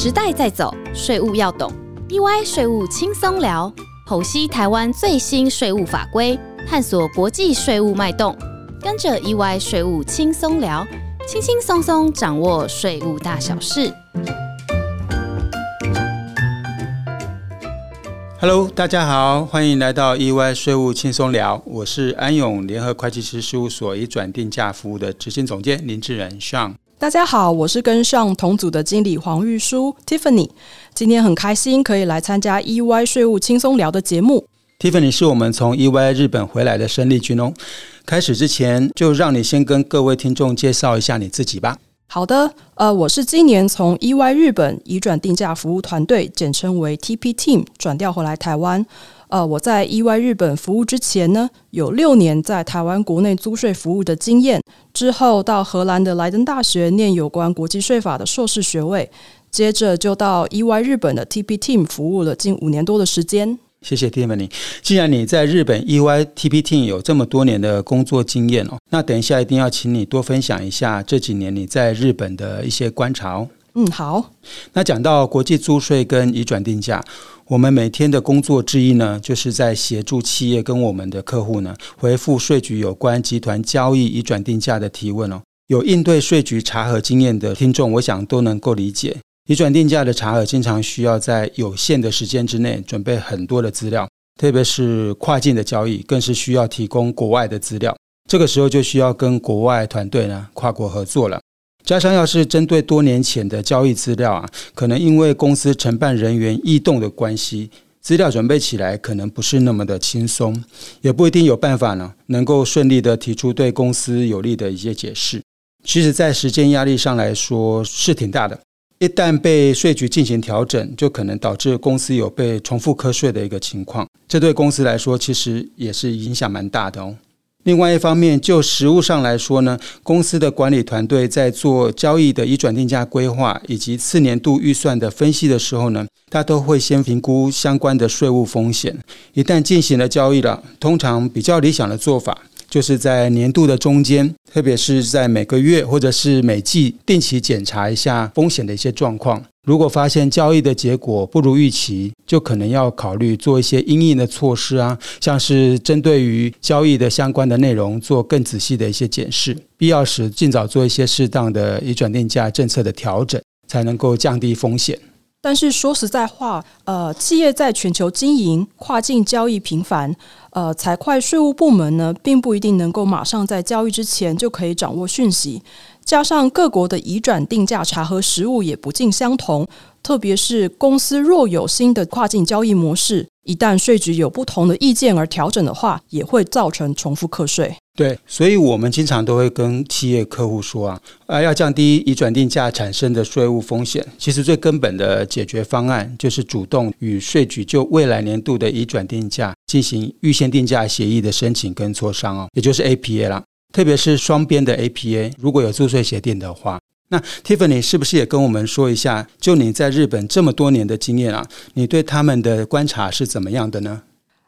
时代在走，税务要懂。EY 税务轻松聊，剖析台湾最新税务法规，探索国际税务脉动。跟着 EY 税务轻松聊，轻轻松松掌握税务大小事。Hello，大家好，欢迎来到 EY 税务轻松聊，我是安永联合会计师事务所以转定价服务的执行总监林志仁 Sean。大家好，我是跟上同组的经理黄玉书 Tiffany。今天很开心可以来参加 EY 税务轻松聊的节目。Tiffany 是我们从 EY 日本回来的生力军哦。开始之前，就让你先跟各位听众介绍一下你自己吧。好的，呃，我是今年从 EY 日本移转定价服务团队，简称为 TP Team 转调回来台湾。呃，我在 EY 日本服务之前呢，有六年在台湾国内租税服务的经验，之后到荷兰的莱登大学念有关国际税法的硕士学位，接着就到 EY 日本的 TP Team 服务了近五年多的时间。谢谢 Tiffany。既然你在日本 EY TP Team 有这么多年的工作经验哦，那等一下一定要请你多分享一下这几年你在日本的一些观察哦。嗯，好。那讲到国际租税跟移转定价，我们每天的工作之一呢，就是在协助企业跟我们的客户呢，回复税局有关集团交易已转定价的提问哦。有应对税局查核经验的听众，我想都能够理解。已转定价的查核经常需要在有限的时间之内准备很多的资料，特别是跨境的交易，更是需要提供国外的资料。这个时候就需要跟国外团队呢跨国合作了。加上要是针对多年前的交易资料啊，可能因为公司承办人员异动的关系，资料准备起来可能不是那么的轻松，也不一定有办法呢能够顺利的提出对公司有利的一些解释。其实，在时间压力上来说是挺大的。一旦被税局进行调整，就可能导致公司有被重复课税的一个情况，这对公司来说其实也是影响蛮大的哦。另外一方面，就实务上来说呢，公司的管理团队在做交易的移转定价规划以及次年度预算的分析的时候呢，他都会先评估相关的税务风险。一旦进行了交易了，通常比较理想的做法。就是在年度的中间，特别是在每个月或者是每季定期检查一下风险的一些状况。如果发现交易的结果不如预期，就可能要考虑做一些应应的措施啊，像是针对于交易的相关的内容做更仔细的一些检视，必要时尽早做一些适当的移转定价政策的调整，才能够降低风险。但是说实在话，呃，企业在全球经营、跨境交易频繁，呃，财会税务部门呢，并不一定能够马上在交易之前就可以掌握讯息。加上各国的移转定价查核实务也不尽相同，特别是公司若有新的跨境交易模式，一旦税局有不同的意见而调整的话，也会造成重复课税。对，所以我们经常都会跟企业客户说啊，呃，要降低移转定价产生的税务风险，其实最根本的解决方案就是主动与税局就未来年度的移转定价进行预先定价协议的申请跟磋商哦，也就是 APA 啦。特别是双边的 APA，如果有注税协定的话，那 Tiffany 是不是也跟我们说一下，就你在日本这么多年的经验啊，你对他们的观察是怎么样的呢？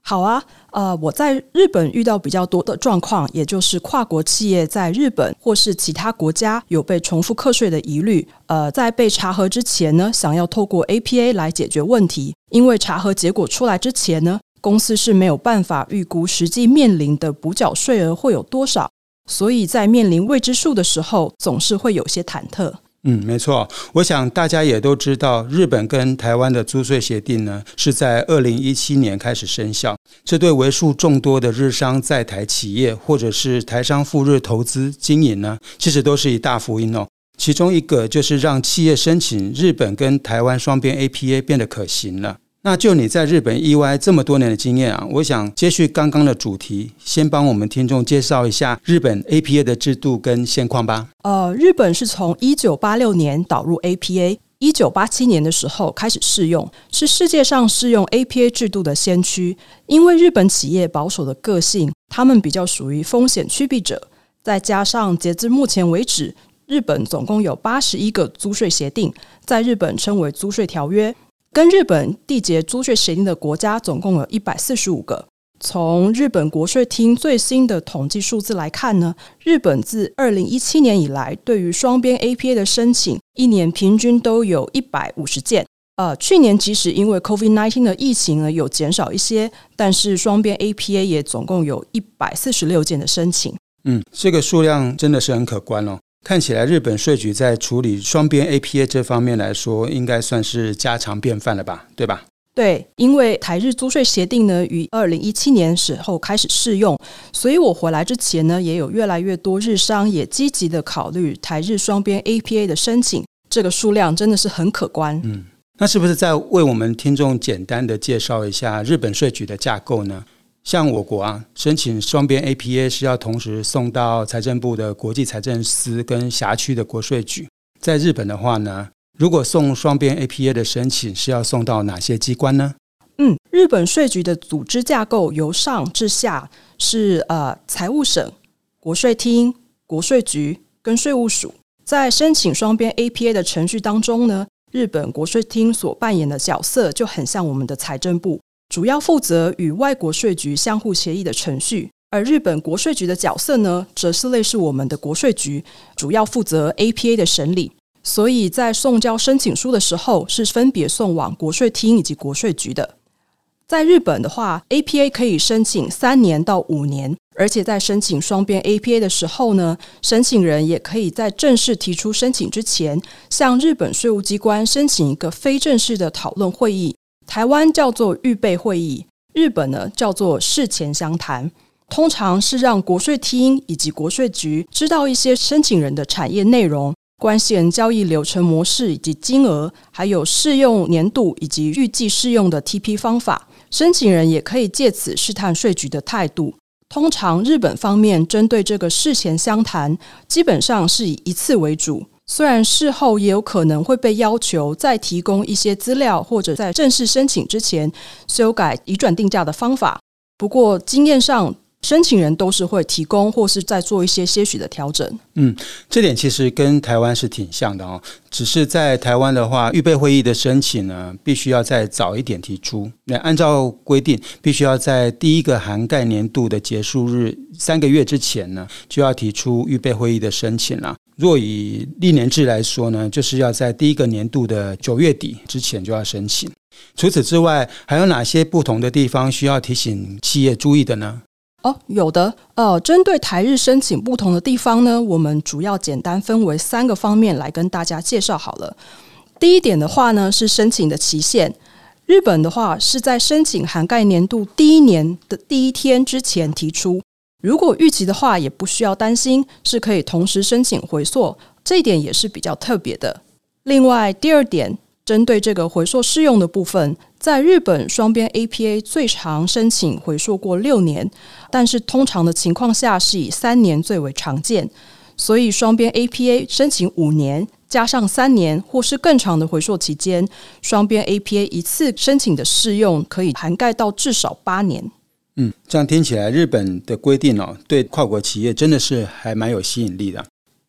好啊，呃，我在日本遇到比较多的状况，也就是跨国企业在日本或是其他国家有被重复课税的疑虑。呃，在被查核之前呢，想要透过 APA 来解决问题，因为查核结果出来之前呢，公司是没有办法预估实际面临的补缴税额会有多少，所以在面临未知数的时候，总是会有些忐忑。嗯，没错，我想大家也都知道，日本跟台湾的租税协定呢，是在二零一七年开始生效。这对为数众多的日商在台企业或者是台商赴日投资经营呢，其实都是一大福音哦。其中一个就是让企业申请日本跟台湾双边 APA 变得可行了。那就你在日本 EY 这么多年的经验啊，我想接续刚刚的主题，先帮我们听众介绍一下日本 APA 的制度跟现况吧。呃，日本是从一九八六年导入 APA，一九八七年的时候开始试用，是世界上适用 APA 制度的先驱。因为日本企业保守的个性，他们比较属于风险趋避者，再加上截至目前为止，日本总共有八十一个租税协定，在日本称为租税条约。跟日本缔结租税协定的国家总共有一百四十五个，从日本国税厅最新的统计数字来看呢，日本自二零一七年以来，对于双边 APA 的申请，一年平均都有一百五十件。呃，去年即使因为 COVID-19 的疫情呢有减少一些，但是双边 APA 也总共有一百四十六件的申请。嗯，这个数量真的是很可观哦。看起来日本税局在处理双边 APA 这方面来说，应该算是家常便饭了吧？对吧？对，因为台日租税协定呢于二零一七年时候开始适用，所以我回来之前呢，也有越来越多日商也积极的考虑台日双边 APA 的申请，这个数量真的是很可观。嗯，那是不是再为我们听众简单的介绍一下日本税局的架构呢？像我国啊，申请双边 APA 是要同时送到财政部的国际财政司跟辖区的国税局，在日本的话呢？如果送双边 APA 的申请是要送到哪些机关呢？嗯，日本税局的组织架构由上至下是呃财务省、国税厅、国税局跟税务署。在申请双边 APA 的程序当中呢，日本国税厅所扮演的角色就很像我们的财政部，主要负责与外国税局相互协议的程序；而日本国税局的角色呢，则是类似我们的国税局，主要负责 APA 的审理。所以在送交申请书的时候，是分别送往国税厅以及国税局的。在日本的话，APA 可以申请三年到五年，而且在申请双边 APA 的时候呢，申请人也可以在正式提出申请之前，向日本税务机关申请一个非正式的讨论会议。台湾叫做预备会议，日本呢叫做事前相谈，通常是让国税厅以及国税局知道一些申请人的产业内容。关系人交易流程模式以及金额，还有适用年度以及预计适用的 TP 方法，申请人也可以借此试探税局的态度。通常日本方面针对这个事前相谈，基本上是以一次为主。虽然事后也有可能会被要求再提供一些资料，或者在正式申请之前修改移转定价的方法。不过经验上。申请人都是会提供，或是在做一些些许的调整。嗯，这点其实跟台湾是挺像的哦。只是在台湾的话，预备会议的申请呢，必须要再早一点提出。那按照规定，必须要在第一个涵盖年度的结束日三个月之前呢，就要提出预备会议的申请了。若以历年制来说呢，就是要在第一个年度的九月底之前就要申请。除此之外，还有哪些不同的地方需要提醒企业注意的呢？哦，有的。呃，针对台日申请不同的地方呢，我们主要简单分为三个方面来跟大家介绍好了。第一点的话呢，是申请的期限。日本的话是在申请涵盖年度第一年的第一天之前提出，如果逾期的话，也不需要担心，是可以同时申请回溯。这一点也是比较特别的。另外，第二点，针对这个回溯适用的部分。在日本，双边 APA 最长申请回溯过六年，但是通常的情况下是以三年最为常见。所以，双边 APA 申请五年加上三年或是更长的回溯期间，双边 APA 一次申请的适用可以涵盖到至少八年。嗯，这样听起来，日本的规定哦，对跨国企业真的是还蛮有吸引力的。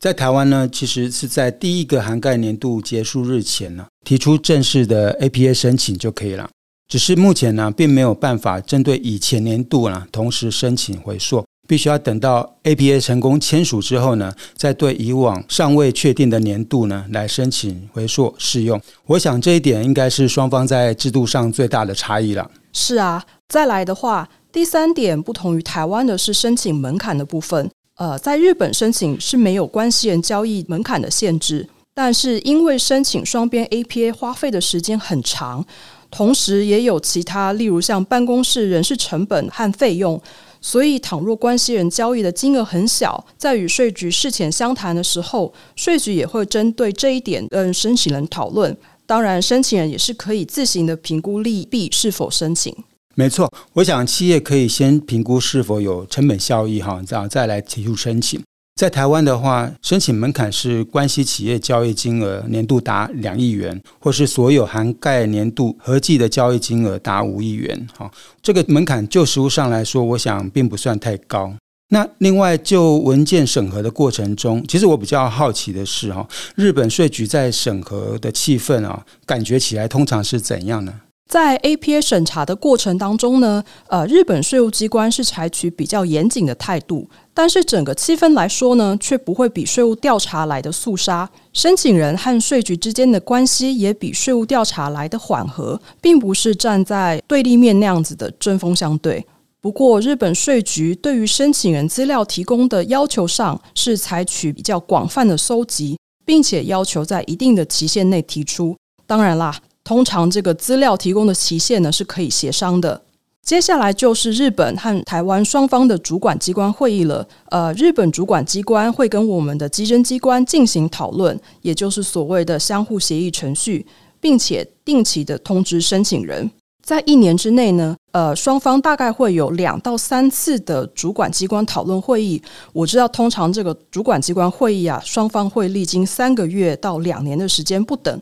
在台湾呢，其实是在第一个涵盖年度结束日前呢，提出正式的 APA 申请就可以了。只是目前呢，并没有办法针对以前年度呢同时申请回溯，必须要等到 APA 成功签署之后呢，再对以往尚未确定的年度呢来申请回溯适用。我想这一点应该是双方在制度上最大的差异了。是啊，再来的话，第三点不同于台湾的是申请门槛的部分。呃，在日本申请是没有关系人交易门槛的限制，但是因为申请双边 APA 花费的时间很长，同时也有其他，例如像办公室人事成本和费用，所以倘若关系人交易的金额很小，在与税局事前相谈的时候，税局也会针对这一点跟申请人讨论。当然，申请人也是可以自行的评估利弊是否申请。没错，我想企业可以先评估是否有成本效益，哈，这样再来提出申请。在台湾的话，申请门槛是关系企业交易金额年度达两亿元，或是所有涵盖年度合计的交易金额达五亿元。哈，这个门槛就实务上来说，我想并不算太高。那另外就文件审核的过程中，其实我比较好奇的是，哈，日本税局在审核的气氛啊，感觉起来通常是怎样呢？在 APA 审查的过程当中呢，呃，日本税务机关是采取比较严谨的态度，但是整个气氛来说呢，却不会比税务调查来的肃杀。申请人和税局之间的关系也比税务调查来的缓和，并不是站在对立面那样子的针锋相对。不过，日本税局对于申请人资料提供的要求上，是采取比较广泛的搜集，并且要求在一定的期限内提出。当然啦。通常这个资料提供的期限呢是可以协商的。接下来就是日本和台湾双方的主管机关会议了。呃，日本主管机关会跟我们的稽征机关进行讨论，也就是所谓的相互协议程序，并且定期的通知申请人。在一年之内呢，呃，双方大概会有两到三次的主管机关讨论会议。我知道，通常这个主管机关会议啊，双方会历经三个月到两年的时间不等。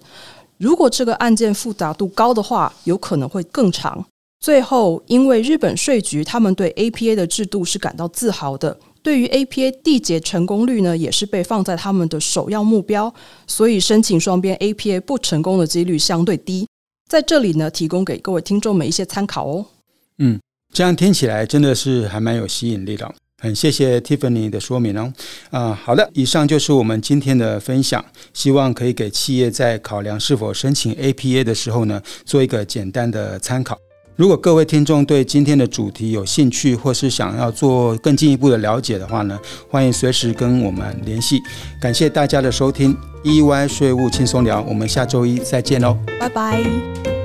如果这个案件复杂度高的话，有可能会更长。最后，因为日本税局他们对 APA 的制度是感到自豪的，对于 APA 缔结成功率呢，也是被放在他们的首要目标，所以申请双边 APA 不成功的几率相对低。在这里呢，提供给各位听众们一些参考哦。嗯，这样听起来真的是还蛮有吸引力的。很谢谢 Tiffany 的说明哦。啊，好的，以上就是我们今天的分享，希望可以给企业在考量是否申请 APA 的时候呢，做一个简单的参考。如果各位听众对今天的主题有兴趣，或是想要做更进一步的了解的话呢，欢迎随时跟我们联系。感谢大家的收听，EY 税务轻松聊，我们下周一再见喽，拜拜。